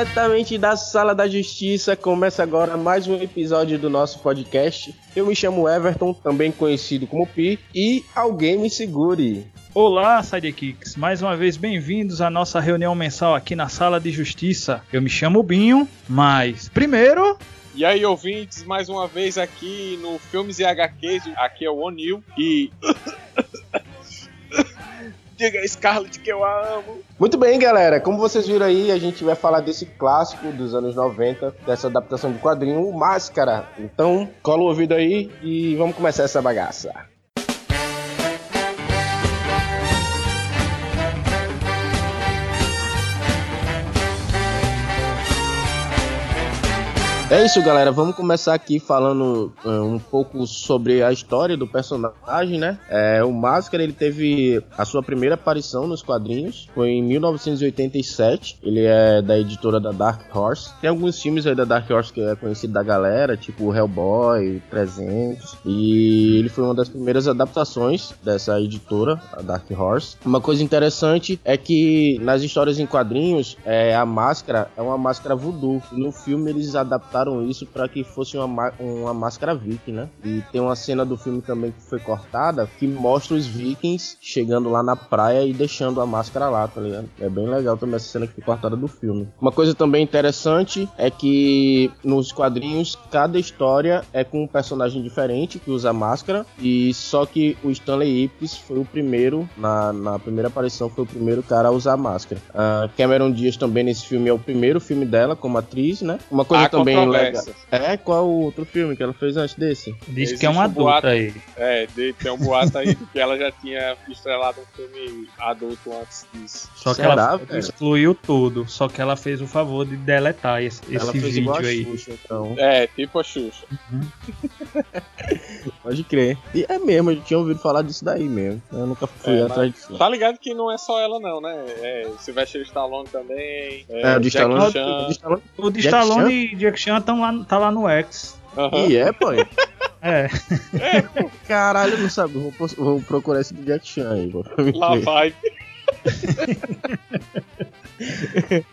Diretamente da Sala da Justiça, começa agora mais um episódio do nosso podcast. Eu me chamo Everton, também conhecido como Pi, e alguém me segure. Olá, Sidekicks! Mais uma vez bem-vindos à nossa reunião mensal aqui na Sala de Justiça. Eu me chamo Binho, mas primeiro E aí, ouvintes, mais uma vez aqui no Filmes e HQs, aqui é o O'Neill e. Diga Scarlett que eu amo. Muito bem, galera. Como vocês viram aí, a gente vai falar desse clássico dos anos 90, dessa adaptação de quadrinho, o Máscara. Então, cola o ouvido aí e vamos começar essa bagaça. É isso, galera. Vamos começar aqui falando é, um pouco sobre a história do personagem, né? É, o Máscara ele teve a sua primeira aparição nos quadrinhos, foi em 1987. Ele é da editora da Dark Horse. Tem alguns filmes aí da Dark Horse que é conhecido da galera, tipo Hellboy, 300. E ele foi uma das primeiras adaptações dessa editora, a Dark Horse. Uma coisa interessante é que nas histórias em quadrinhos, é, a máscara é uma máscara voodoo. No filme eles adaptaram isso para que fosse uma, uma máscara viking, né? E tem uma cena do filme também que foi cortada que mostra os vikings chegando lá na praia e deixando a máscara lá, tá ligado? É bem legal também essa cena que foi cortada do filme. Uma coisa também interessante é que nos quadrinhos cada história é com um personagem diferente que usa máscara e só que o Stanley Ipkiss foi o primeiro na, na primeira aparição foi o primeiro cara a usar máscara. A Cameron Diaz também nesse filme é o primeiro filme dela como atriz, né? Uma coisa Há também controvérsias. É, qual o outro filme que ela fez antes desse? diz Existe que é uma um adulta boato. aí. É, de- tem um boato aí de que ela já tinha estrelado um filme adulto antes disso. Só que Será, ela velho? excluiu tudo. Só que ela fez o favor de deletar esse, ela esse fez vídeo igual a aí. Xuxa, então. É, tipo a Xuxa. Pode crer. E é mesmo, eu tinha ouvido falar disso daí mesmo. Eu nunca fui É, atrás disso. Tá ligado que não é só ela não, né? É, Sylvester Stallone também. É, o de Stallone. Chan. o de Stallone- Jack e Jack Chan tão lá, tá lá no X. Aham. E é, pô. É, Caralho, eu não sabia. Vou, vou procurar esse do Jack Chan aí, Lá vai.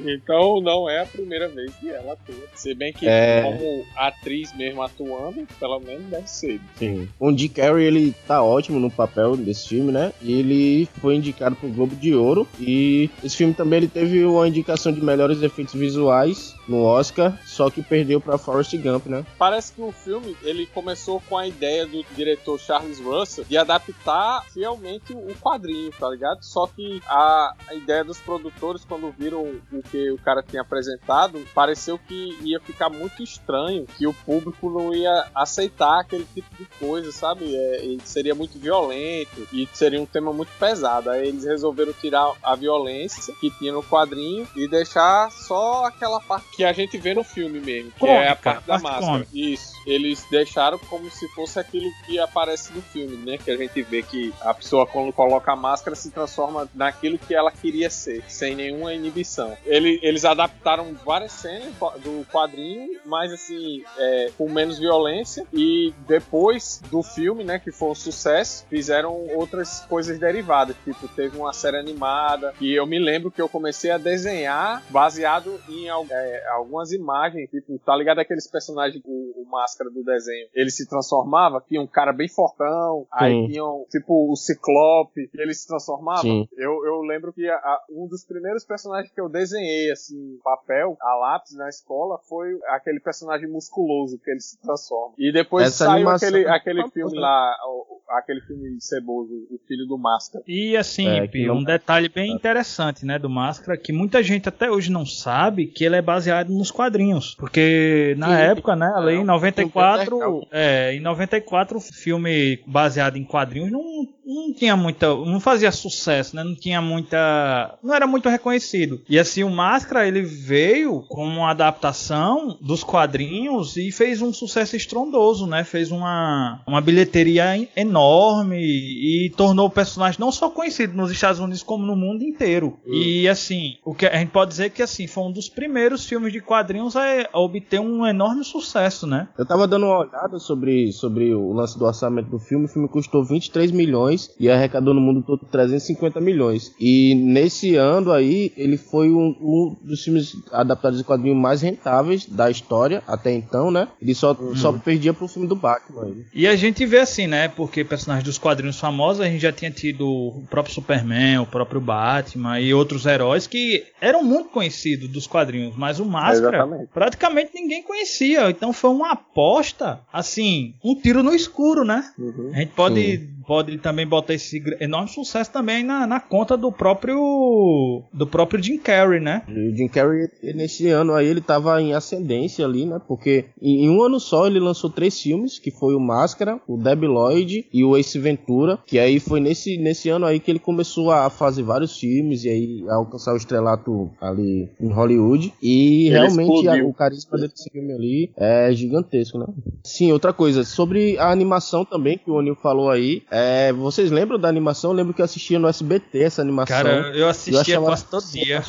então não é a primeira vez que ela atua. Se bem que É. como atriz mesmo atuando, pelo menos deve ser. Sim. O Dick Carrey, ele tá ótimo no papel desse filme, né? E ele foi indicado pro Globo de Ouro. E esse filme também ele teve uma indicação de melhores efeitos visuais no Oscar, só que perdeu pra Forrest Gump, né? Parece que o filme ele começou com a ideia do diretor Charles Russell de adaptar fielmente o quadrinho, tá ligado? Só que a, a ideia dos produtores, quando viram o que o cara tinha apresentado, pareceu que ia ficar muito estranho, que o público não ia aceitar aquele tipo de coisa, sabe? É, seria muito violento e seria um tema muito pesado. Aí eles resolveram tirar a violência que tinha no quadrinho e deixar só aquela parte que a gente vê no filme mesmo, que é a Cômica, parte da máscara. cômica. Isso. Eles deixaram como se fosse aquilo que aparece no filme, né? Que a gente vê que a pessoa, quando coloca a máscara, se transforma naquilo que ela queria ser, sem nenhuma inibição. Ele- eles adaptaram várias cenas do quadrinho, mas assim, é, com menos violência. E depois do filme, né? Que foi um sucesso, fizeram outras coisas derivadas. Tipo, teve uma série animada. E eu me lembro que eu comecei a desenhar baseado em é, algumas imagens. Tipo, tá ligado aqueles personagens, o, o máscara do desenho? Ele se transformava, tinha um cara bem fortão. Aí Sim. tinham, tipo, o Ciclope. Ele se transformava. Sim. Eu, eu lembro que a- a- um dos primeiros personagens que eu desenhei, assim, papel, a lápis na escola, foi aquele personagem musculoso que ele se transforma. E depois Essa saiu animação aquele, é aquele filme lá, o- aquele filme ceboso, o filho do Máscara. E assim, É, que Pi, não- um detalhe bem interessante, né, do Máscara, que muita gente até hoje não sabe que ele é baseado nos quadrinhos. Porque na Sim. época, né, ali em Não, 94, não. é, em 94 o filme baseado em quadrinhos não, não tinha muita. não fazia sucesso, né? Não tinha muita. não era muito reconhecido. E assim, o Máscara ele veio como uma adaptação dos quadrinhos e fez um sucesso estrondoso, né? Fez uma, uma bilheteria enorme e tornou o personagem não só conhecido nos Estados Unidos como no mundo inteiro. Uhum. E assim, o que a gente pode dizer que assim, foi um dos primeiros filmes de quadrinhos a, a obter um enorme sucesso, né? Eu tava dando uma olhada sobre, sobre o lance do orçamento do filme, o filme custou 23 milhões e arrecadou no mundo todo 350 milhões. E nesse ano aí, ele foi um, um dos filmes adaptados de quadrinhos mais rentáveis da história até então, né? Ele só, uhum. só perdia pro filme do Batman. E a gente vê assim, né? Porque personagens dos quadrinhos famosos, a gente já tinha tido o próprio Superman, o próprio Batman e outros heróis que eram muito conhecidos dos quadrinhos, mas o Máscara praticamente ninguém conhecia. Então foi uma aposta, assim, um tiro no escuro, né? Uhum. A gente pode Sim pode também botar esse enorme sucesso também na, na conta do próprio do próprio Jim Carrey, né? o Jim Carrey nesse ano aí ele tava em ascendência ali, né? Porque em, um ano só ele lançou três filmes, que foi o Máscara, o Debi Lloyd e o Ace Ventura, que aí foi nesse, nesse ano aí que ele começou a fazer vários filmes e aí a alcançar o estrelato ali em Hollywood e ele realmente a, o carisma desse filme ali é gigantesco, né? Sim, outra coisa, sobre a animação também que o Onil falou aí, é, vocês lembram da animação? Eu lembro que eu assistia no SBT essa animação. Cara, eu assistia eu quase todo dia.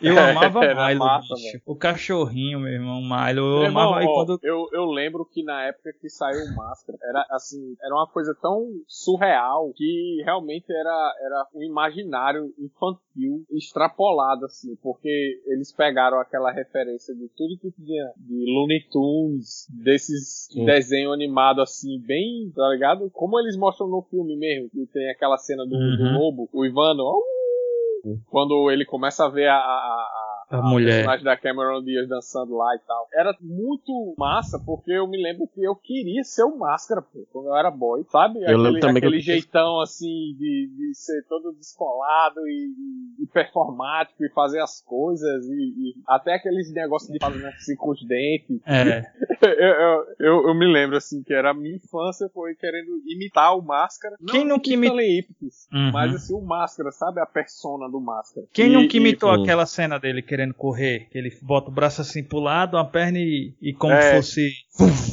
Eu amava Milo, massa, O cachorrinho, meu irmão, Milo. Eu meu amava irmão, quando... eu, eu lembro que na época que saiu o Máscara, era assim, era uma coisa tão surreal que realmente era, era um imaginário infantil extrapolado, assim, porque eles pegaram aquela referência de tudo que tinha de Looney Tunes, desses desenhos animados assim, bem, tá ligado? Como eles mostram no filme mesmo, que tem aquela cena do, uhum. do lobo, o Ivano, uh, quando ele começa a ver a, a a, a mulher. personagem da Cameron Diaz dançando lá e tal. Era muito massa, porque eu me lembro que eu queria ser o Máscara, pô, quando eu era boy, sabe? Eu aquele, também aquele jeitão, assim, de, de ser todo descolado e, e, performático e fazer as coisas e, e até aqueles negócios de fazer assim com os dentes. É. eu, eu, eu, eu, me lembro, assim, que era a minha infância foi querendo imitar o Máscara. Quem não, nunca imitou? Uhum. Mas, assim, o Máscara, sabe? A persona do Máscara. Quem e, nunca imitou aquela cena dele querendo correr, que ele bota o braço assim pro lado, a perna e, e como é. fosse.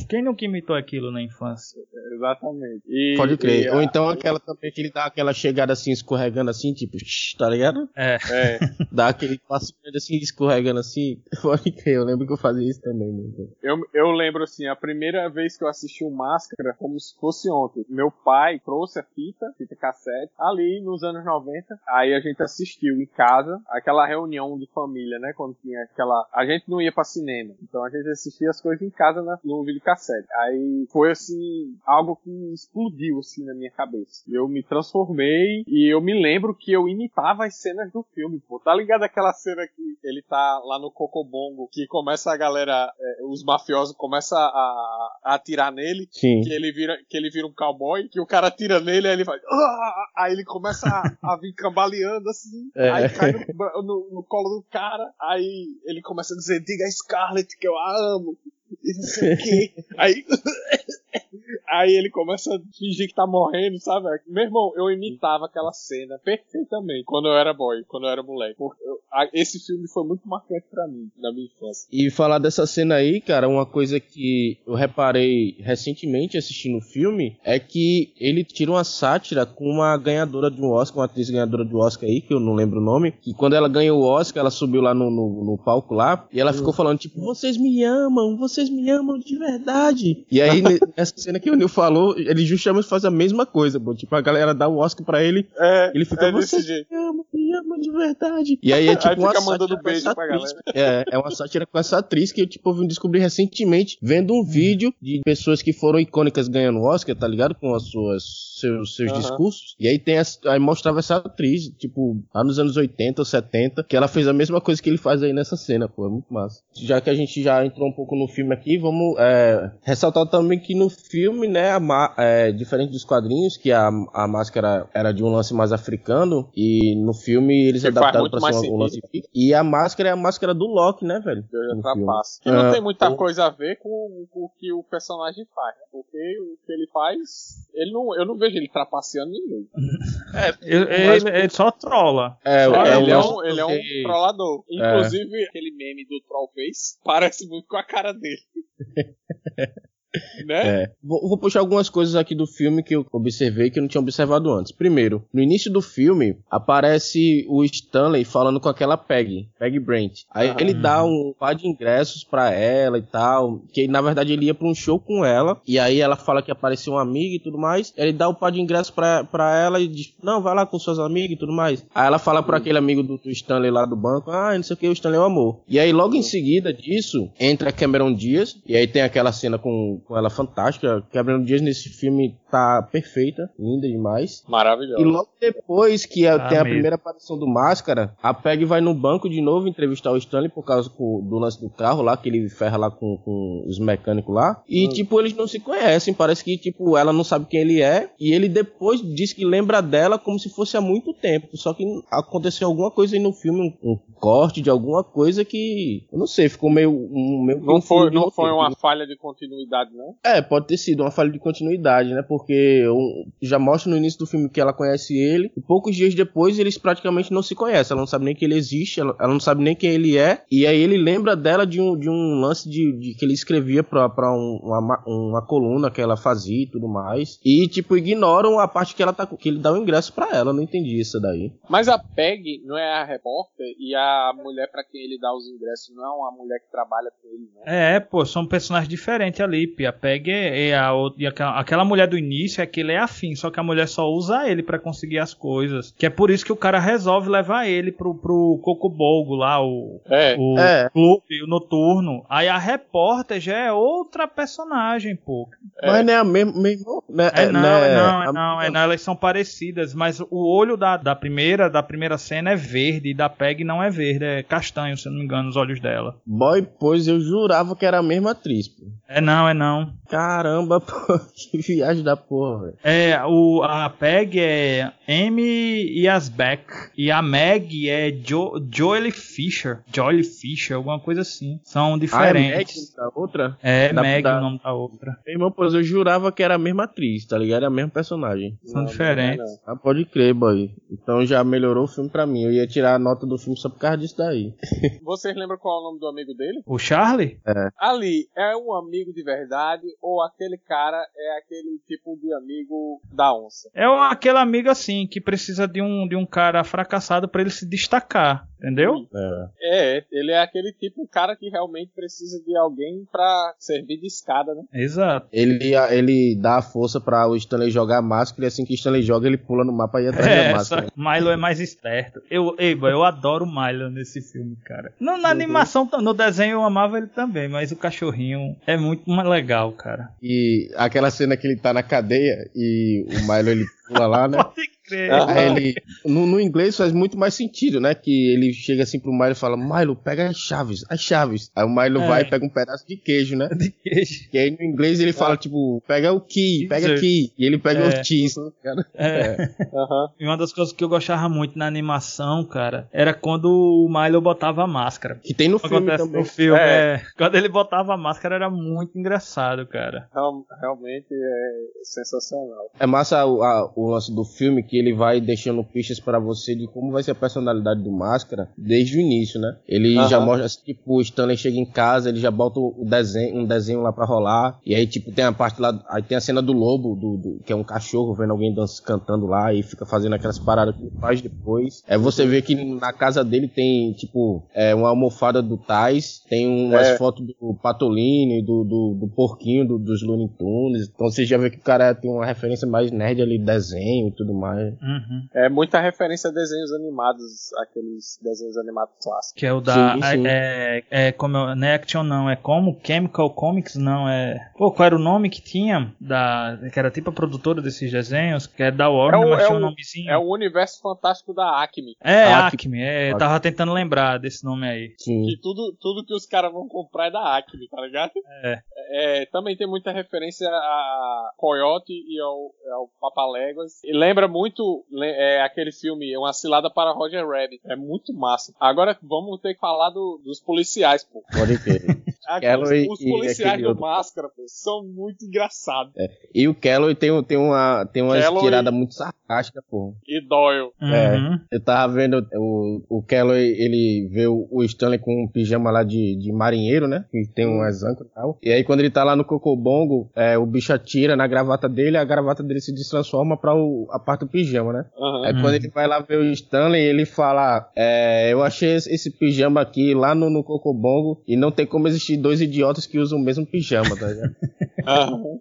Quem nunca imitou aquilo na infância? Exatamente. E, Pode crer. E, Ou então aquela também que ele dá aquela chegada assim, escorregando assim, tipo, tá ligado? É. é. Dá aquele passo assim, escorregando assim. Pode crer, eu lembro que eu fazia isso também. Né? Eu, eu lembro assim, a primeira vez que eu assisti o Máscara, como se fosse ontem. Meu pai trouxe a fita, fita cassete, ali nos anos 90. Aí a gente assistiu em casa, aquela reunião de família família, né? Quando tinha aquela. A gente não ia pra cinema. Então a gente assistia as coisas em casa na... no videocassete. Aí foi assim, algo que explodiu assim na minha cabeça. Eu me transformei e eu me lembro que eu imitava as cenas do filme, pô. Tá ligado aquela cena que ele tá lá no Cocobongo, que começa a galera, é, os mafiosos começam a, a, atirar nele, Sim. que ele vira que ele vira um cowboy, que o cara atira nele, aí ele faz. Ah! Aí ele começa a, a vir cambaleando assim, é. aí cai no, no, no colo do cara cara, aí ele começa a dizer, diga a Scarlett que eu a amo, e não sei o que. Aí Aí ele começa a fingir que tá morrendo, sabe? Meu irmão, eu imitava aquela cena perfeitamente quando eu era boy, quando eu era moleque. Eu, a, esse filme foi muito marcante para mim, na minha infância. E falar dessa cena aí, cara, uma coisa que eu reparei recentemente assistindo o filme é que ele tira uma sátira com uma ganhadora de um Oscar, uma atriz ganhadora de um Oscar aí, que eu não lembro o nome, que quando ela ganhou o Oscar, ela subiu lá no, no, no palco lá e ela ficou falando, tipo, vocês me amam, vocês me amam de verdade. E aí, nessa cena que o Neil falou, ele justamente faz a mesma coisa, pô. Tipo, a galera dá o Oscar pra ele, é, ele fica, é você me ama, me ama de verdade. E aí é tipo aí uma mandando beijo pra atriz, É, é uma sátira com essa atriz que eu, tipo, vim descobrir recentemente, vendo um vídeo de pessoas que foram icônicas ganhando Oscar, tá ligado? Com as suas seus, seus uhum. discursos. E aí tem as, aí mostrava essa atriz, tipo, lá nos anos 80 ou 70, que ela fez a mesma coisa que ele faz aí nessa cena, pô, é muito massa. Já que a gente já entrou um pouco no filme aqui, vamos é, ressaltar também que no filme, né, a, é, diferente dos quadrinhos, que a, a máscara era de um lance mais africano, e no filme eles Que faz adaptaram pra mais ser um lance sentido. fixo. E a máscara é a máscara do Loki, né, velho? Eu já no trapaço. filme. E não Ah, tem muita o- coisa a ver com, com o que o personagem faz, né? Porque o que ele faz, ele não, eu não vejo ele trapaceando ninguém. Ele, Mas- ele- ele só trola. É, Só é, ele, é lance um, ele é um porque- trollador. Inclusive, aquele meme do Trollface parece muito com a cara dele. né? É. Vou, vou puxar algumas coisas aqui do filme que eu observei que eu não tinha observado antes. Primeiro, no início do filme, aparece o Stanley falando com aquela Peggy, Peggy Brent. Aí Ah. ele dá um par de ingressos pra ela e tal, que na verdade ele ia pra um show com ela, e aí ela fala que apareceu um amigo e tudo mais. Ele dá o par de ingressos pra, pra ela e diz: Não, vai lá com seus amigos e tudo mais. Aí ela fala pra aquele amigo do, do Stanley lá do banco: Ah, não sei o que, o Stanley é o amor. E aí logo em seguida disso, entra Cameron Diaz, e aí tem aquela cena com, com ela fantástica. Cameron Diaz nesse filme tá perfeita, linda demais. E Maravilhoso. logo depois que a- Ah, tem a mesmo. primeira aparição do Máscara, a Peg vai no banco de novo entrevistar o Stanley por causa do lance do carro lá, que ele ferra lá com, com os mecânicos lá. E, Hum. tipo, eles não se conhecem. Parece que, tipo, ela não sabe quem ele é. E ele depois diz que lembra dela como se fosse há muito tempo. Só que aconteceu alguma coisa aí no filme, um, um corte de alguma coisa que. Eu não sei, ficou meio. Um, meio que Não foi, não foi roteiro. uma falha de continuidade, não? É, pode ter sido uma falha de continuidade, né? Porque um, já mostra no início do filme que ela conhece ele, e poucos dias depois eles praticamente não se conhecem. Ela não sabe nem que ele existe, ela, ela não sabe nem quem ele é, e aí ele lembra dela de um, de um lance de, de que ele escrevia pra, pra um- uma, ma- uma coluna que ela fazia e tudo mais. E, tipo, ignoram a parte que ela tá. que ele dá o ingresso pra ela. Eu não entendi isso daí. Mas a Peg não é a repórter e a mulher pra quem ele dá os ingressos não é uma mulher que trabalha com ele, né? É, pô, são personagens diferentes ali. A Peg é, é a outra. E aquela, aquela mulher do início é que ele é afim, só que a mulher só usa ele pra conseguir as coisas. Que é por isso que o cara resolve levar ele pro, pro Cocobolgo lá, o, É. o É. clube o noturno. Aí a repórter já é outra personagem, pô. Mas não é a mesma. mesmo, né, É, não, né, é não, a- é não, é não, elas são parecidas, mas o olho da, da primeira da primeira cena é verde e da Peg não é verde, é castanho, se eu não me engano, os olhos dela. Boy, pois eu jurava que era a mesma atriz, pô. É não, é não. Caramba, pô, que viagem da porra, velho. É, o, a Peg é Amy Yasbeck e a Meg é jo, Joely Fisher. Joely Fisher, alguma coisa assim. São Ah, é diferentes. Meg da outra? É, Da- Meg da- o nome da outra. Meu Irmão, pois eu jurava que era a mesma atriz, tá ligado? Era a mesma personagem. São Não, diferentes. não é, não. Ah, pode crer, boy. Então já melhorou o filme pra mim. Eu ia tirar a nota do filme só por causa disso daí. Vocês lembram qual é o nome do amigo dele? O Charlie? Ali, é um amigo de verdade ou aquele cara é aquele tipo de amigo da onça? É aquele amigo assim que precisa de um, de um cara fracassado pra ele se destacar, entendeu? É. É, ele é aquele tipo de cara que realmente precisa de alguém pra servir de escada, né? Exato. Ele, ele dá a força pra o Stanley jogar a máscara e assim que o Stanley joga, ele pula no mapa e atrás da É, só máscara. que Milo é mais esperto. Eu, boy, eu adoro o Milo nesse filme, cara. No, na animação, no desenho eu amava ele também, mas o cachorrinho é muito mais legal, cara. E aquela cena que ele tá na cadeia e o Milo ele pula lá, né? Pode crer. Aí ele. No, no inglês faz muito mais sentido, né? Que ele chega assim pro Milo e fala: Milo, pega as chaves, as chaves. Aí o Milo É. vai e pega um pedaço de queijo, né? De queijo. E aí no inglês ele fala, tipo, pega o key, pega aqui. E ele pega É. o cheese, né, cara? É. Aham. E uma das coisas que eu gostava muito na animação, cara, era quando o Milo botava a máscara. Que tem no filme também. no filme, É. é. Quando ele botava a máscara era muito engraçado, cara. Real- Realmente é sensacional. É massa o, a- o lance do filme que ele vai deixando pistas pra você de como vai ser a personalidade do Máscara desde o início, né? Ele Aham. já mostra, tipo, o Stanley chega em casa, ele já bota o desenho, um desenho lá pra rolar. E aí, tipo, tem a parte lá, aí tem a cena do lobo, do, do- que é um cachorro vendo alguém dança, cantando lá e fica fazendo aquelas paradas que ele faz depois. É você vê que na casa dele tem, tipo, é, uma almofada do Tais, tem umas É. fotos do Patolini, do, do, do porquinho do- dos Looney Tunes. Então você já vê que o cara tem uma referência mais nerd ali, desenho e tudo mais. Uhum. É muita referência a desenhos animados, aqueles desenhos animados clássicos. Que é o da. Sim, sim. É, é como. Não é Action, não. É como? Chemical Comics, não. É. Pô, qual era o nome que tinha? Da. Que era tipo a produtora desses desenhos? Que é da Warner, É o- mas é tinha um o- nomezinho. É o universo fantástico da Acme. É, Acme. Acme. É, eu tava tentando lembrar desse nome aí. Sim. Que tudo, tudo que os caras vão comprar é da Acme, tá ligado? É. é, também tem muita referência a Coyote e ao, ao Papaléguas. E lembra muito é, aquele filme Uma Cilada para Roger Rabbit. É muito massa. Agora vamos ter que falar do, dos policiais, pô. Pode crer. Aqueles, os policiais do Máscara, pô, são muito engraçados. É. E o Kelly tem, tem uma, tem uma tirada muito sarcástica, pô. E Doyle. É, uhum. eu tava vendo o, o Kelly, ele vê o, o Stanley com um pijama lá de, de marinheiro, né? Que tem um âncoras e tal. E aí quando ele tá lá no Cocobongo, é, o bicho atira na gravata dele, a gravata dele se transforma pra o, a parte do pijama, né? Uhum. Aí quando ele vai lá ver o Stanley, ele fala: é, Eu achei esse pijama aqui lá no, no Cocobongo e não tem como existir dois idiotas que usam o mesmo pijama, tá ligado? uhum.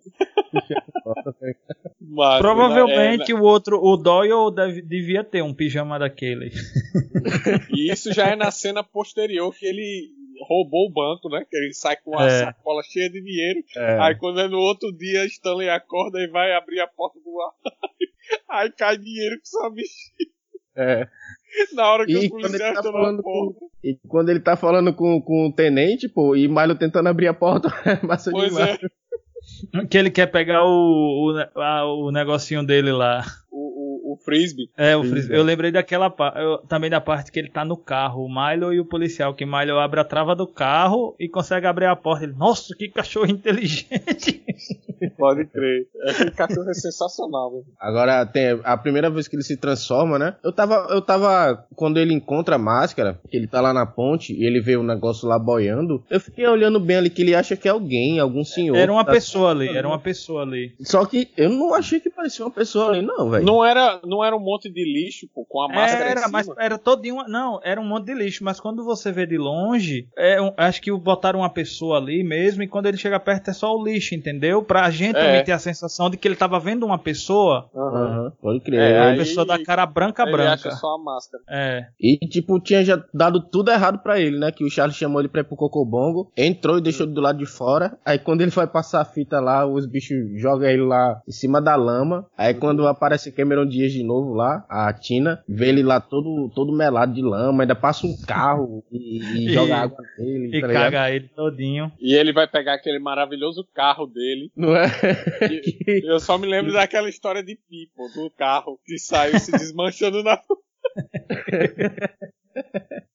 Mas, Provavelmente é, o outro, o Doyle deve, devia ter um pijama daquele. E isso já é na cena posterior que ele roubou o banco, né? Que ele sai com a é. sacola cheia de dinheiro. É. Aí quando é no outro dia, Stanley acorda e vai abrir a porta do ar. Aí cai dinheiro que só bexiga. É. Na hora que e o policial tá falando com, E quando ele tá falando com, com o tenente, pô, e Milo tentando abrir a porta, é massa pois demais. É. Que ele quer pegar o, o, a, o negocinho dele lá. O, o, o frisbee. É, o frisbee. Eu lembrei daquela eu, também da parte que ele tá no carro, o Milo e o policial, que Milo abre a trava do carro e consegue abrir a porta. Ele, nossa, que cachorro inteligente. Pode crer. Esse cachorro é sensacional, velho. Agora, tem a primeira vez que ele se transforma, né? Eu tava, eu tava, quando ele encontra a máscara, ele tá lá na ponte e ele vê o negócio lá boiando, eu fiquei olhando bem ali que ele acha que é alguém, algum senhor. Era uma tá pessoa ali, era uma pessoa ali. Só que eu não achei que parecia uma pessoa ali, não, velho. Não era, não era um monte de lixo, pô, com a máscara Era, mas era todinho. Não, era um monte de lixo, mas quando você vê de longe, é, um, acho que botaram uma pessoa ali mesmo, e quando ele chega perto é só o lixo, entendeu? Pra gente é. também ter a sensação de que ele tava vendo uma pessoa. Uhum. Pode crer. É, uma pessoa da cara branca ele branca. Acha só a máscara. É. E, tipo, tinha já dado tudo errado pra ele, né? Que o Charles chamou ele pra ir pro Cocobongo, entrou e deixou ele do lado de fora. Aí quando ele vai passar a fita lá, os bichos jogam ele lá em cima da lama. Aí quando aparece Cameron Dias de novo lá, a Tina, vê ele lá todo, todo melado de lama, ainda passa um carro e, e joga água nele. E tá caga ele todinho. E ele vai pegar aquele maravilhoso carro dele. Não é? eu só me lembro daquela história de Pipo, do carro que saiu se desmanchando na.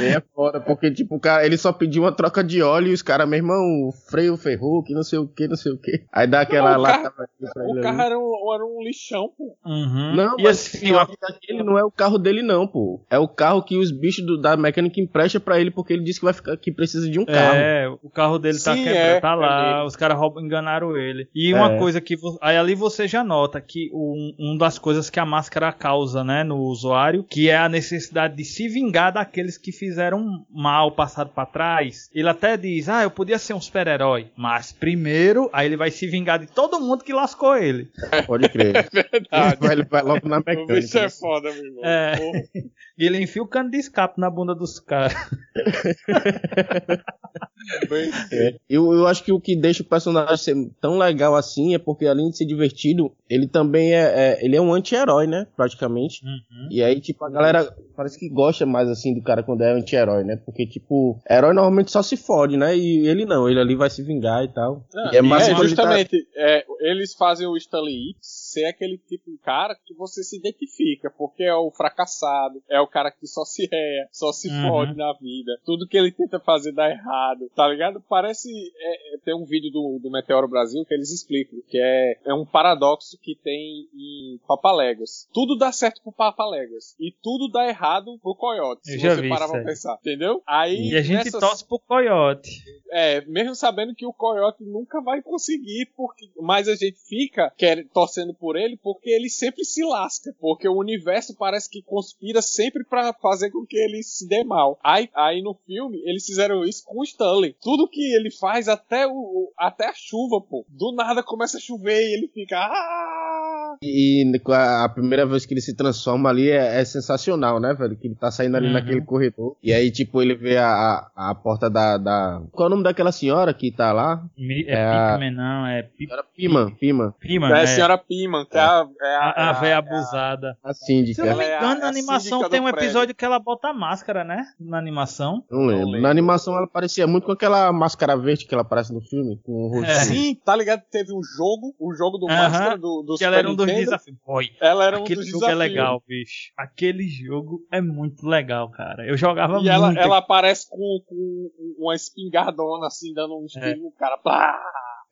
É foda, porque, tipo, o cara, ele só pediu uma troca de óleo e os caras, meu irmão, freio ferrou, que não sei o que, não sei o que. Aí dá aquela não, lata pra O carro era um, era um lixão, pô. Uhum. Não, e mas assim, ó, aquele não é o carro dele, não, pô. É o carro que os bichos do, da mecânica emprestam pra ele, porque ele disse que vai ficar que precisa de um carro. É, o carro dele tá, quebrado, é, tá lá, é os caras enganaram ele. E uma é. coisa que. Aí ali você já nota que um, um das coisas que a máscara causa, né, no usuário, que é a necessidade de se vingar daqueles que que fizeram mal passado para trás, ele até diz: Ah, eu podia ser um super-herói, mas primeiro, aí ele vai se vingar de todo mundo que lascou ele. Pode crer. É verdade. Ele vai logo na mecânica. O bicho é foda, meu irmão. É. E ele enfia o cano de escape na bunda dos caras. é. eu, eu acho que o que deixa o personagem ser tão legal assim é porque, além de ser divertido, ele também é, é ele é um anti-herói, né? Praticamente. Uhum. E aí, tipo, a galera parece que gosta mais assim do cara quando é anti-herói, né? Porque, tipo, herói normalmente só se fode, né? E ele não, ele ali vai se vingar e tal. Ah, e é, mais é justamente, tá... é, eles fazem o Stanley X ser aquele tipo de cara que você se identifica, porque é o fracassado, é o cara que só se é, só se uhum. fode na vida. Tudo que ele tenta fazer dá errado, tá ligado? Parece. É, é, tem um vídeo do, do Meteoro Brasil que eles explicam, que é, é um paradoxo que tem em Papaléguas. Tudo dá certo pro Papaléguas e tudo dá errado pro Coyote. Se você parar pra pensar, entendeu? Aí, e a gente nessas... torce pro Coyote. É, mesmo sabendo que o Coyote nunca vai conseguir, porque mas a gente fica quer, torcendo por ele porque ele sempre se lasca, porque o universo parece que conspira sempre para fazer com que ele se dê mal. Aí, aí no filme eles fizeram isso com o Stanley. Tudo que ele faz, até o até a chuva, pô, do nada começa a chover e ele fica ah! E a, a primeira vez que ele se transforma ali é, é sensacional, né, velho? Que ele tá saindo ali Uhum. naquele corredor. E aí, tipo, ele vê a, a, a porta da, da. Qual é o nome daquela senhora que tá lá? Mi- É, É a- não, é Senhora Pima, Pima. Prima, É é, a senhora Piman, que é a, é a, a, a véia é a- abusada. A Se síndica. eu não me é a- engano, na é animação tem um prédio. episódio que ela bota a máscara, né? Na animação. Não lembro. lembro. Na animação ela parecia muito com aquela máscara verde que ela aparece no filme, com o rosto. É. Sim, tá ligado? Teve um jogo, o jogo do Aham. Máscara do, do Que ela era um dos Nintendo. desafios. Boy, Ela era um aquele dos jogo desafios. é legal, bicho. Aquele jogo é muito legal, cara. Eu jogava E ela, muito. ela aparece com, com uma espingardona, assim, dando um tiro no cara. Pá!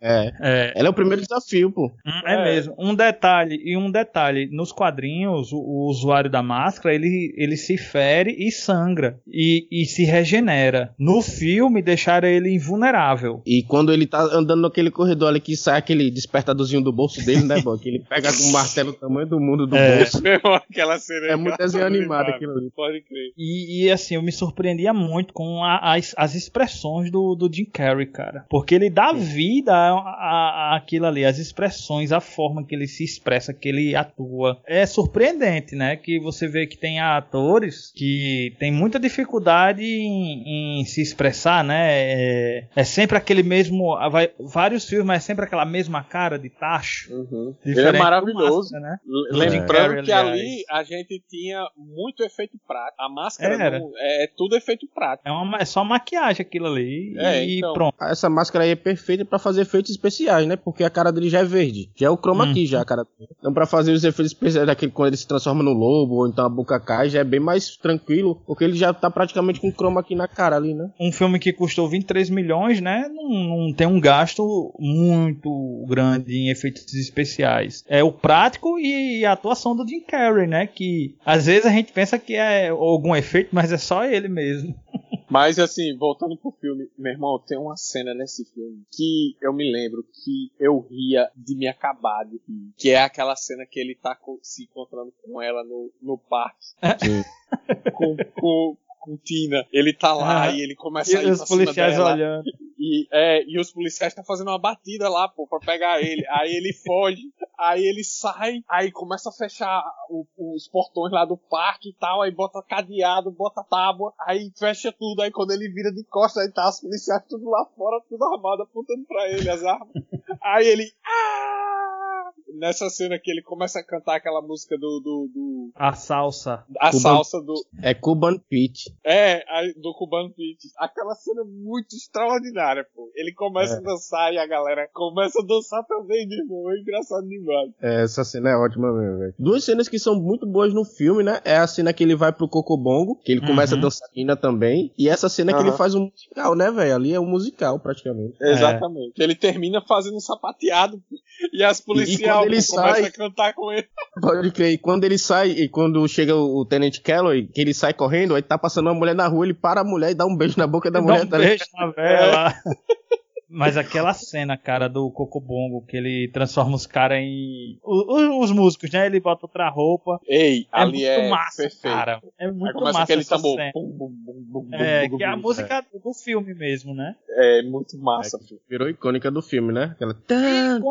É. É, Ela é o primeiro desafio, pô. Hum, É, É. mesmo. Um detalhe, e um detalhe, nos quadrinhos, o, o usuário da máscara, ele, ele se fere e sangra. E, e se regenera. No filme, deixaram ele invulnerável. E quando ele tá andando naquele corredor ali que sai aquele despertadorzinho do bolso dele, né, bom? Que ele pega com o martelo do tamanho do mundo do É. bolso. Meu, aquela cena É muito desenho animado aquilo ali. Pode crer. E, e, assim, eu me surpreendia muito com a- as, as expressões do, do Jim Carrey, cara. Porque ele dá vida a, a- aquilo ali, as expressões, a forma que ele se expressa, que ele atua. É surpreendente, né? Que você vê que tem atores que tem muita dificuldade em, em se expressar, né? É, é sempre aquele mesmo. vai- vários filmes, mas é sempre aquela mesma cara de tacho. Uhum. Ele é maravilhoso. Máscara, né? Lembrando Carrey, que ali a gente tinha muito efeito prático. A máscara Era. não- é, tudo efeito prático. É, uma, é só maquiagem aquilo ali. É, e então. pronto. Essa máscara aí é perfeita pra fazer efeitos especiais, né? Porque a cara dele já é verde. Já é o chroma Hum. já a cara dele. Então pra fazer os efeitos especiais daquele quando ele se transforma no lobo, ou então a boca cai, já é bem mais tranquilo, porque ele já tá praticamente com chroma key na cara ali, né? um filme que custou 23 milhões, né? Não, não tem um gasto muito grande em efeitos especiais. É o prático e a atuação do Jim Carrey, né? Que às vezes a gente pensa que é algum efeito, mas é só ele mesmo. Mas assim, voltando pro filme, meu irmão, tem uma cena nesse filme que eu me lembro que eu ria de me acabar de rir. Que é aquela cena que ele tá se encontrando com ela no, no parque. Com, com, com Tina. Ele tá lá Aham. e ele começa a E ir os pra cima policiais dela. olhando. E, é, e os policiais estão fazendo uma batida lá, pô, pra pegar ele. Aí ele foge, aí ele sai, aí começa a fechar o- os portões lá do parque e tal, aí bota cadeado, bota tábua, aí fecha tudo, aí quando ele vira de costas, aí tá os policiais tudo lá fora, tudo armado, apontando pra ele as armas. Aí ele. "Ah!" Nessa cena que ele começa a cantar aquela música do. do, do- A salsa. a Cuban- salsa do. É Cuban Pete. É, a- do Cubano Pete. Aquela cena é muito extraordinária, pô. Ele começa É. a dançar e a galera começa a dançar também, meu irmão. É engraçado demais. É, essa cena é ótima mesmo, velho. Duas cenas que são muito boas no filme, né? É a cena que ele vai pro Cocobongo, que ele começa Uhum. a dançar Tina também. E essa cena que Aham. ele faz um musical, né, velho? Ali é um musical, praticamente. Exatamente. Ele termina fazendo um sapateado e as policiais ele começam sai- a cantar com ele. Pode crer. E quando ele sai, e quando chega o, Tenente Calloway, que ele sai correndo, aí tá passando uma mulher na rua, ele para a mulher e dá um beijo na boca da Dá mulher. um tá beijo na vela. Mas aquela cena, cara, do Cocobongo, que ele transforma os caras em. o- Os, músicos, né? Ele bota outra roupa. Ei, É ali muito é massa, perfeito. cara. É muito massa aquele essa tambor. cena. Bum, bum, bum, bum, É, bum, que é a música do filme mesmo, né? É muito massa. pô. Virou icônica do filme, né? Aquela.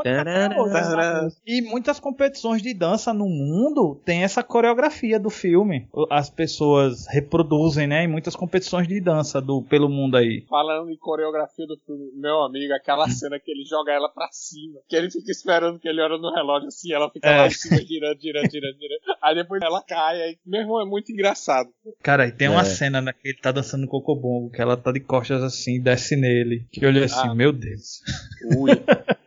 Essa E muitas competições de dança no mundo tem essa coreografia do filme. As pessoas reproduzem, né? Em muitas competições de dança do, pelo mundo aí. Falando em coreografia do filme, meu amigo, aquela cena que ele joga ela pra cima, que ele fica esperando que ele olha no relógio assim, ela fica É. lá em cima, girando, girando, girando, girando. Aí depois ela cai, aí, meu irmão, é muito engraçado. Cara, e tem uma É. cena né, que ele tá dançando cocobongo, que ela tá de costas assim, desce nele. Que eu olhei assim, Ah. meu Deus. Ui.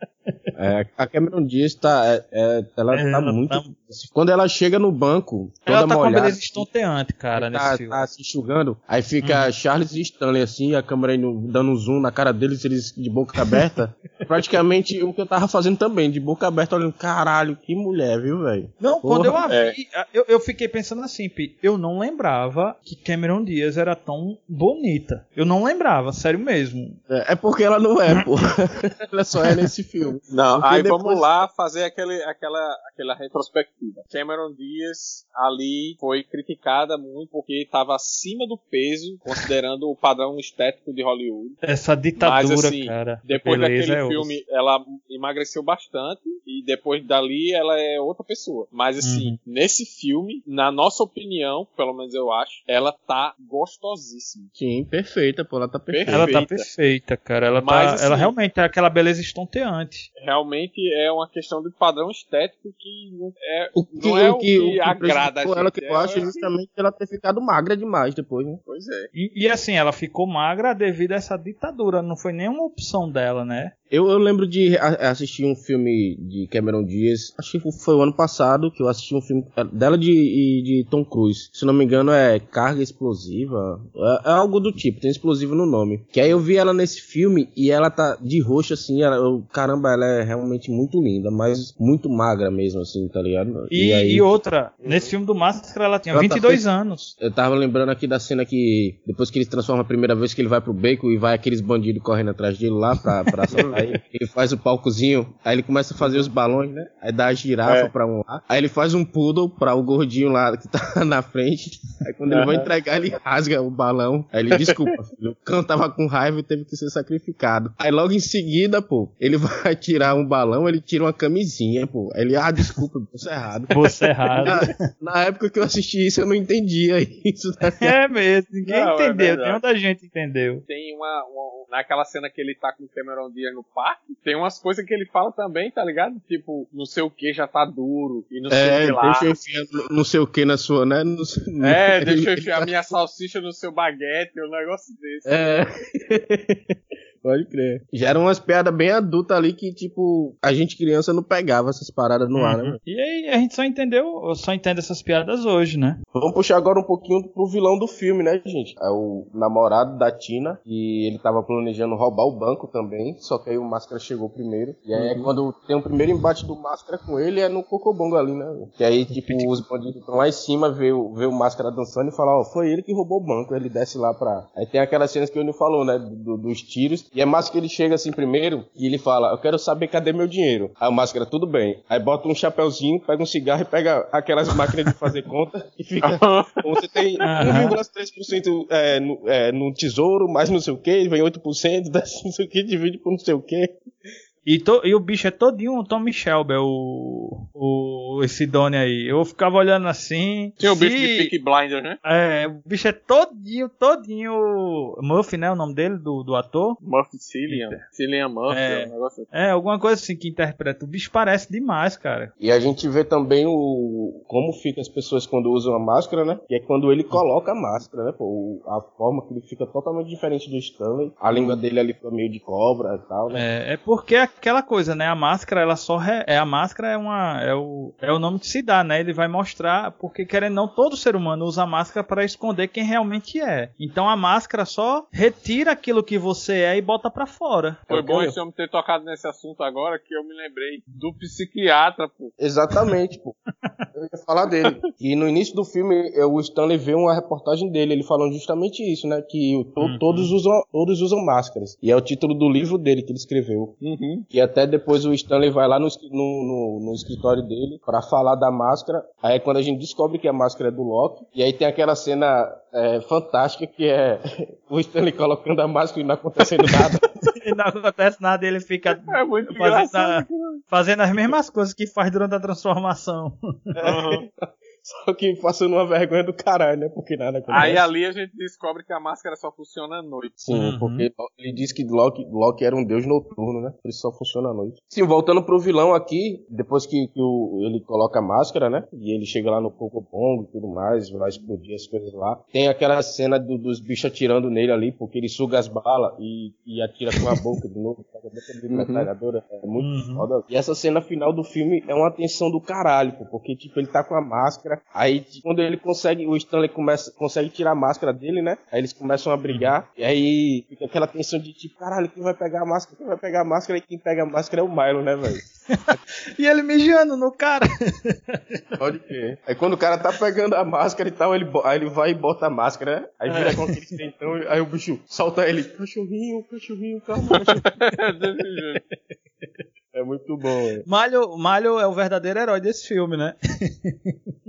É, a Cameron Diaz tá. é, é, ela É, tá ela muito. tá- Quando ela chega no banco, toda Ela tá com a molhada. beleza estonteante, cara, tá, nesse filme. tá se enxugando, aí fica Charles e Stanley assim, a câmera indo, dando um zoom na cara deles, eles de boca aberta. Praticamente o que eu tava fazendo também, de boca aberta, olhando, caralho, que mulher, viu, velho? Não, quando eu a É. vi, eu, eu fiquei pensando assim, Pi, eu não lembrava que Cameron Diaz era tão bonita. Eu não lembrava, sério mesmo. É, é porque ela não é, pô. ela só é nesse filme. Não, Porque aí depois- vamos lá fazer aquele, aquela, aquela retrospectiva. Cameron Diaz ali foi criticada muito porque estava acima do peso, considerando o padrão estético de Hollywood. Essa ditadura, Mas, assim, cara. Depois daquele é osso. filme, ela emagreceu bastante e depois dali ela é outra pessoa. Mas assim, Uhum. nesse filme, na nossa opinião, pelo menos eu acho, ela tá gostosíssima. Sim, perfeita, pô, ela tá perfeita. Ela tá Perfeita. perfeita, cara. Ela, Mas, tá, assim- ela realmente é aquela beleza estonteante. Realmente é uma questão de padrão estético que não é O que, não é o que, o que agrada a prejudicou gente. ela, que eu é, acho, é justamente ela ter ficado magra demais depois, né? Pois é. E, e assim, ela ficou magra devido a essa ditadura. Não foi nenhuma opção dela, né? Eu, eu lembro de a- assistir um filme de Cameron Diaz, acho que foi o ano passado que eu assisti um filme dela de, e de Tom Cruise. Se não me engano é Carga Explosiva, é, é algo do tipo, tem explosivo no nome. Que aí eu vi ela nesse filme e ela tá de roxo assim, ela, eu- caramba, ela é realmente muito linda, mas muito magra mesmo assim, tá ligado? E, aí, e outra, nesse filme do Máscara ela tinha Ela tá 22 anos. Eu tava lembrando aqui da cena que depois que ele se transforma a primeira vez que ele vai pro beco e vai aqueles bandidos correndo atrás dele lá pra, pra assaltar ele. Faz o palcozinho, aí ele começa a fazer os balões, né? Aí dá a girafa É. pra um lá. Aí ele faz um poodle pra o gordinho lá que tá na frente. Aí quando ele vai entregar, ele rasga o balão. Aí ele, desculpa, filho. O cão tava com raiva e teve que ser sacrificado. Aí logo em seguida, pô, ele vai tirar um balão, ele tira uma camisinha, pô. Aí ele, ah, desculpa, isso é errado. Você errado. Na, na época que eu assisti isso, eu não entendia isso. Ligado? é mesmo, ninguém Não, é entendeu. verdade. Nenhum da gente entendeu. Tem uma, uma- Naquela cena que ele tá com o Cameron Diaz no parque, tem umas coisas que ele fala também, tá ligado? Tipo, não sei o que já tá duro, e não sei É, o que lá. deixa eu enfiar no- não sei o que na sua, né? Sei- É, deixa eu enfiar a minha salsicha no seu baguete, um negócio desse. É. Pode crer. Já eram umas piadas bem adultas ali que, tipo, a gente criança não pegava essas paradas no ar, né? Uhum. E aí a gente só entendeu, só entende essas piadas hoje, né? Vamos puxar agora um pouquinho pro vilão do filme, né, gente? É o namorado da Tina e ele tava planejando roubar o banco também, só que aí o Máscara chegou primeiro. E aí é quando tem o primeiro embate do Máscara com ele é no Cocobongo ali, né? Que aí, tipo, os bandidos estão lá em cima, vê o, vê o Máscara dançando e fala, ó, foi ele que roubou o banco. Ele desce lá pra... Aí tem aquelas cenas que o Nil falou, né, do- dos tiros. E é massa que ele chega assim primeiro e ele fala, eu quero saber cadê meu dinheiro. Aí o Máscara, tudo bem. Aí bota um chapéuzinho, pega um cigarro e pega aquelas máquinas de fazer conta e fica... Você tem Aham. 1,3% é, no, é, no tesouro, mais não sei o que, vem 8%, desce não sei o que, divide por não sei o que. E, to- e o bicho é todinho um Tommy Shelby, é o, o esse Donnie aí. Eu ficava olhando assim. Tinha o bicho de Peaky Blinders, né? É, o bicho é todinho, todinho. Murphy, né? O nome dele, do, do ator. Murphy Cillian. Cillian Murphy, É. um negócio assim. É, alguma coisa assim que interpreta. O bicho parece demais, cara. E a gente vê também o como fica as pessoas quando usam a máscara, né? Que é quando ele coloca a máscara, né? Pô, o- a forma que ele fica totalmente diferente do Stanley. A língua dele ali fica meio de cobra e tal, né? É, é porque é aquela coisa, né? A máscara, ela só. re- É, a máscara é, uma, é, o, é o nome que se dá, né? Ele vai mostrar, porque querendo ou não, todo ser humano usa a máscara para esconder quem realmente é. Então a máscara só retira aquilo que você é e bota pra fora. Foi É o bom esse homem ter tocado nesse assunto agora que eu me lembrei do psiquiatra, pô. Exatamente, pô. Eu ia falar dele. E no início do filme, eh, o Stanley vê uma reportagem dele, ele falando justamente isso, né? Que to- Uhum. todos, usam, todos usam máscaras. E é o título do livro dele que ele escreveu. Uhum. E até depois o Stanley vai lá no, no, no- no escritório dele pra falar da máscara. Aí é quando a gente descobre que a máscara é do Loki. E aí tem aquela cena é, fantástica que é o Stanley colocando a máscara e não acontecendo nada. E não acontece nada, ele fica É muito fazendo, a- fazendo as mesmas coisas que faz durante a transformação. Uhum. Só que passando uma vergonha do caralho, né? Porque nada acontece. Aí ali a gente descobre que a máscara só funciona à noite. Sim, Uhum. porque ele disse que Loki, Loki era um deus noturno, né? Por isso só funciona à noite. Sim, voltando pro vilão aqui, depois que, que o- ele coloca a máscara, né? E ele chega lá no Cocobongo e tudo mais, vai explodir as coisas lá. Tem aquela cena do- dos bichos atirando nele ali, porque ele suga as balas e, e atira com a boca de novo, com a boca de metralhadora. É muito Uhum. foda. E essa cena final do filme é uma tensão do caralho, porque tipo, ele tá com a máscara, aí quando ele consegue, o Stanley começa, consegue tirar a máscara dele, né? Aí eles começam a brigar, e aí fica aquela tensão de tipo, caralho, quem vai pegar a máscara? Quem vai pegar a máscara? E quem pega a máscara é o Milo, né, velho? E ele mijando no cara. Pode crer. Aí quando o cara tá pegando a máscara e tal, ele, aí ele vai e bota a máscara, né? aí vira com aquele tentão, aí o bicho solta ele, cachorrinho, cachorrinho, calma, cachorrinho. É muito bom, velho. Malho, Malho é o verdadeiro herói desse filme, né?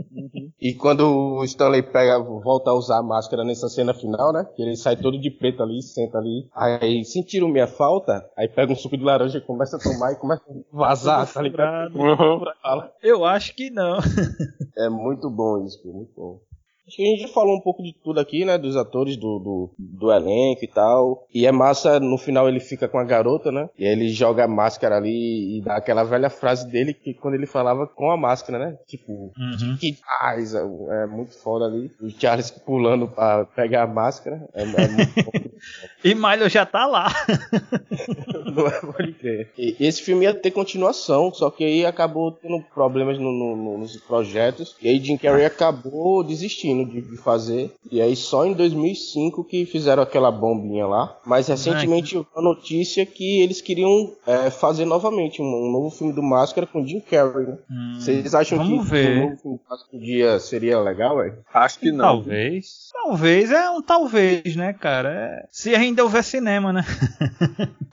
E quando o Stanley pega, volta a usar a máscara nessa cena final, né? Que ele sai todo de preto ali, senta ali. Aí sentiram minha falta, aí pega um suco de laranja, começa a tomar e começa a vazar, tá ligado? Eu acho que não. É muito bom isso, muito bom. Acho que a gente já falou um pouco de tudo aqui, né? Dos atores, do, do, do, elenco e tal. E é massa, no final ele fica com a garota, né? E aí ele joga a máscara ali e dá aquela velha frase dele que quando ele falava com a máscara, né? Tipo, Uhum. que faz? É, é muito foda ali. O Charles pulando pra pegar a máscara. É, é muito bom. E Milo já tá lá. Não é, pode crer. E esse filme ia ter continuação, só que aí acabou tendo problemas no- no- nos projetos. E aí Jim Carrey acabou desistindo de, de fazer. E aí só em 2005 que fizeram aquela bombinha lá. Mas recentemente vi a notícia que eles queriam é, fazer novamente um, um novo filme do Máscara com Jim Carrey. Né? Hum, Vocês acham que ver. um novo filme do Máscara um dia seria legal, velho? Acho que não. Talvez. Talvez é um talvez, né, cara? É- Se ainda houver cinema, né?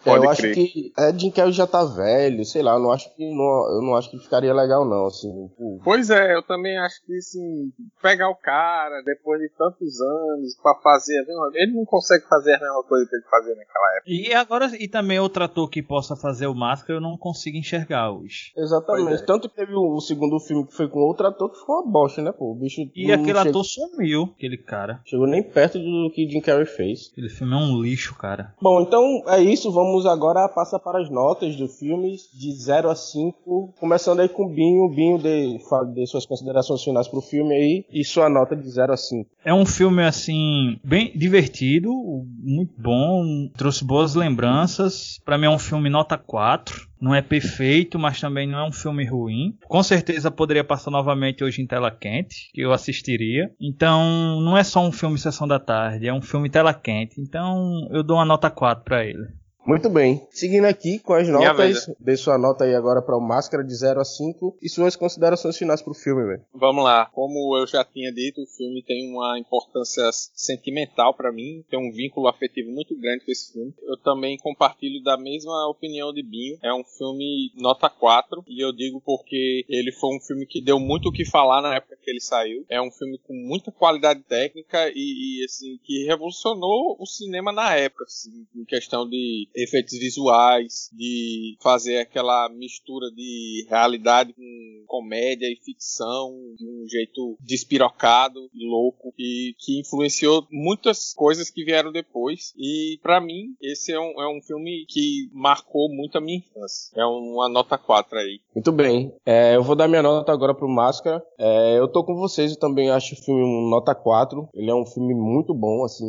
Pode eu acho crer. que é, Jim Carrey já tá velho, sei lá, eu não acho que não, eu não acho que ficaria legal não, assim. tipo, Pois é, eu também acho que assim, pegar o cara depois de tantos anos pra fazer a mesma ele não consegue fazer a mesma coisa que ele fazia naquela época. E agora, e também outro ator que possa fazer o Máscara, eu não consigo enxergar hoje. Exatamente. É. Tanto que teve o, segundo filme que foi com outro ator que foi uma bosta, né, pô? O bicho E não aquele ator sumiu, aquele cara. chegou nem perto do que Jim Carrey fez. Aquele filme é um lixo, cara. Bom, então é isso. Vamos agora passar para as notas do filme de 0 a 5. Começando aí com o Binho. Binho, de, fale de suas considerações finais pro filme aí e sua nota de 0 a 5. É um filme assim bem divertido, muito bom, trouxe boas lembranças. Pra mim é um filme nota 4. Não é perfeito, mas também não é um filme ruim. Com certeza poderia passar novamente hoje em tela quente, que eu assistiria. Então, não é só um filme sessão da tarde, é um filme tela quente. Então, eu dou uma nota 4 pra ele. Muito bem. Seguindo aqui com as Minha notas, dê sua nota aí agora para o Máscara de 0 a 5 e suas considerações finais pro filme, velho. Vamos lá, como eu já tinha dito, o filme tem uma importância sentimental pra mim, tem um vínculo afetivo muito grande com esse filme. Eu também compartilho da mesma opinião de Binho. É um filme nota 4 e eu digo porque ele foi um filme que deu muito o que falar na época que ele saiu. É um filme com muita qualidade técnica e, e, assim que revolucionou o cinema na época, assim, em questão de efeitos visuais, de fazer aquela mistura de realidade com comédia e ficção de um jeito despirocado e louco e que influenciou muitas coisas que vieram depois. E pra mim, esse é um, é um filme que marcou muito a minha infância. É uma nota 4 aí. Muito bem. É, eu vou dar minha nota agora pro Máscara. É, eu tô com vocês, eu também acho o filme um nota 4. Ele é um filme muito bom, assim,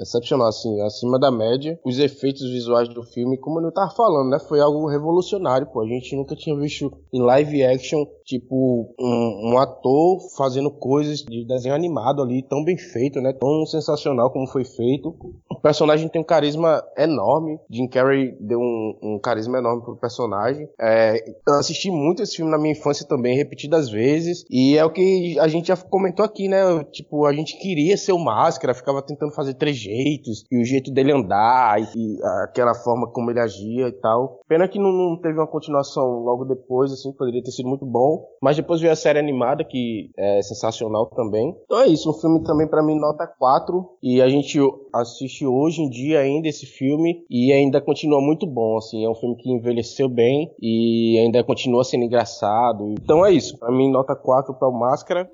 excepcional, assim, acima da média. Os efeitos visuais do filme, como eu tava falando, né, foi algo revolucionário, pô. A gente nunca tinha visto em live action, tipo, um, um ator fazendo coisas de desenho animado ali, tão bem feito, né, tão sensacional como foi feito. O personagem tem um carisma enorme. Jim Carrey deu um, um carisma enorme pro personagem. É, eu assisti muito esse filme na minha infância também, repetidas vezes. E é o que a gente já comentou aqui, né? Tipo, a gente queria ser o Máscara, ficava tentando fazer trejeitos, e o jeito dele andar, e, e aquela forma como ele agia e tal. Pena que não, não teve uma continuação logo depois, assim, poderia ter sido muito bom. Mas depois veio a série animada, que é sensacional também. Então é isso, um filme também pra mim nota 4. E a gente assiste hoje em dia ainda esse filme e ainda continua muito bom, assim. É um filme que envelheceu bem e ainda continua sendo engraçado. Então é isso, pra mim nota 4 pra o Máscara.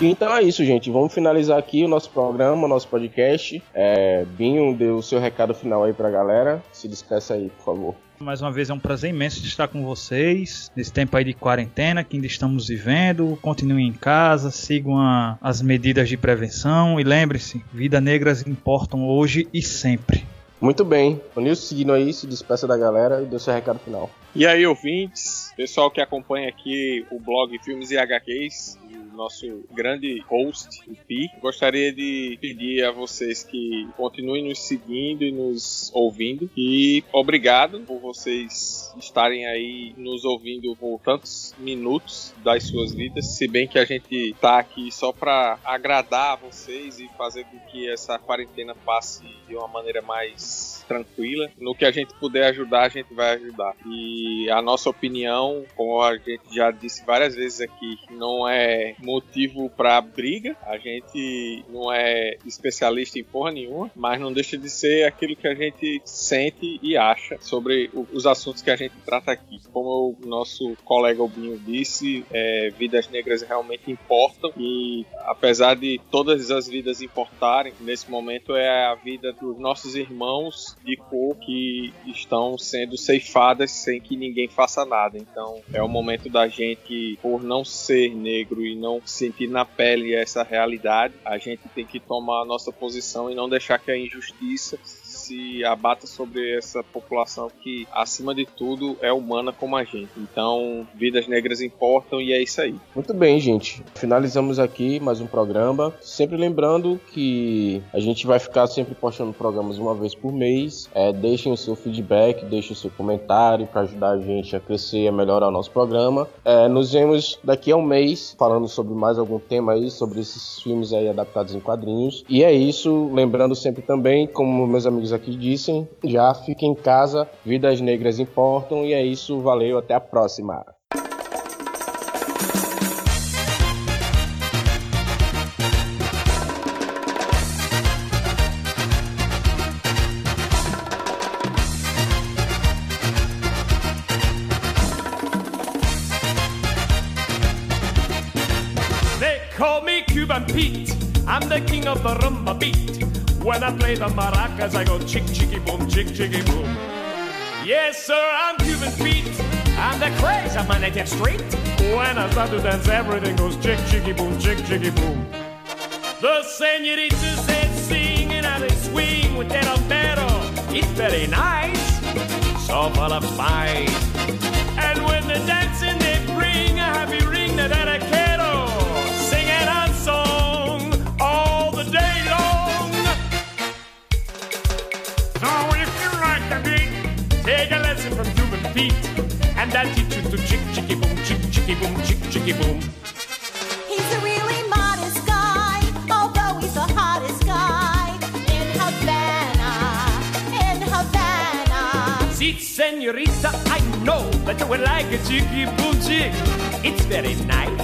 Então é isso, gente. Vamos finalizar aqui o nosso programa, o nosso podcast. É, Binho, dê o seu recado final aí pra galera. Se despeça aí, por favor. Mais uma vez é um prazer imenso estar com vocês nesse tempo aí de quarentena que ainda estamos vivendo. Continuem em casa, sigam a- as medidas de prevenção e lembre-se, vidas negras importam hoje e sempre. Muito bem. O Nilson seguindo aí, se despeça da galera e dê o seu recado final. E aí, ouvintes, pessoal que acompanha aqui o blog Filmes e HQs, e nosso grande host, o Pi, gostaria de pedir a vocês que continuem nos seguindo e nos ouvindo. E obrigado por vocês estarem aí nos ouvindo por tantos minutos das suas vidas, se bem que a gente tá aqui só para agradar a vocês e fazer com que essa quarentena passe de uma maneira mais tranquila. No que a gente puder ajudar, a gente vai ajudar. E a nossa opinião, como a gente já disse várias vezes aqui, não é motivo para briga. A gente não é especialista em porra nenhuma, mas não deixa de ser aquilo que a gente sente e acha sobre os assuntos que a gente trata aqui. Como o nosso colega Albinho disse, é, vidas negras realmente importam e apesar de todas as vidas importarem, nesse momento é a vida dos nossos irmãos cor que estão sendo ceifadas sem que ninguém faça nada. Então é o momento da gente, por não ser negro e não sentir na pele essa realidade, a gente tem que tomar a nossa posição e não deixar que a injustiça se abata sobre essa população que, acima de tudo, é humana como a gente. Então, vidas negras importam e é isso aí. Muito bem, gente. Finalizamos aqui mais um programa. Sempre lembrando que a gente vai ficar sempre postando programas uma vez por mês. É, deixem o seu feedback, deixem o seu comentário para ajudar a gente a crescer e a melhorar o nosso programa. É, nos vemos daqui a um mês falando sobre mais algum tema aí, sobre esses filmes aí adaptados em quadrinhos. E é isso. Lembrando sempre também, como meus amigos aqui dissem, já fique em casa, vidas negras importam e é isso, valeu, até a próxima. When I play the maracas, I go chick chicky boom, chick chicky boom. Yes, sir, I'm Cuban Pete. I'm the craze of my native street. When I start to dance, everything goes chick chicky boom, chick chicky boom. The senoritas they sing and how they swing with that altero. It's very nice, so full of spice. And when they're dancing, they bring a happy ring that acero. Singing from And I'll teach you to chick chicky boom, chick chicky boom, chick chicky boom. He's a really modest guy, although he's the hottest guy in Havana, in Havana. See, senorita, I know that you would like a chicky boom chick. It's very nice,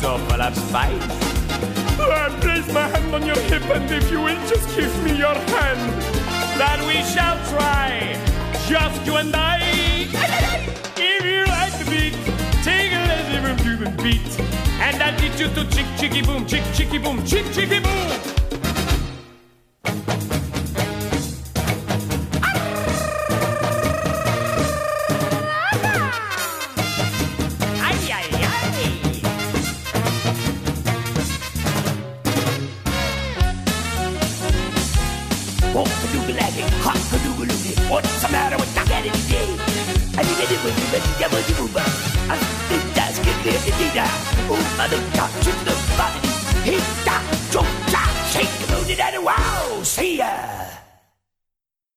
so full of spice. I place my hand on your hip, and if you will just give me your hand, that we shall try, just you and I. beat, a from Cuban beat, and I'll teach you to chick chicky boom, chick chicky boom, chick chicky boom.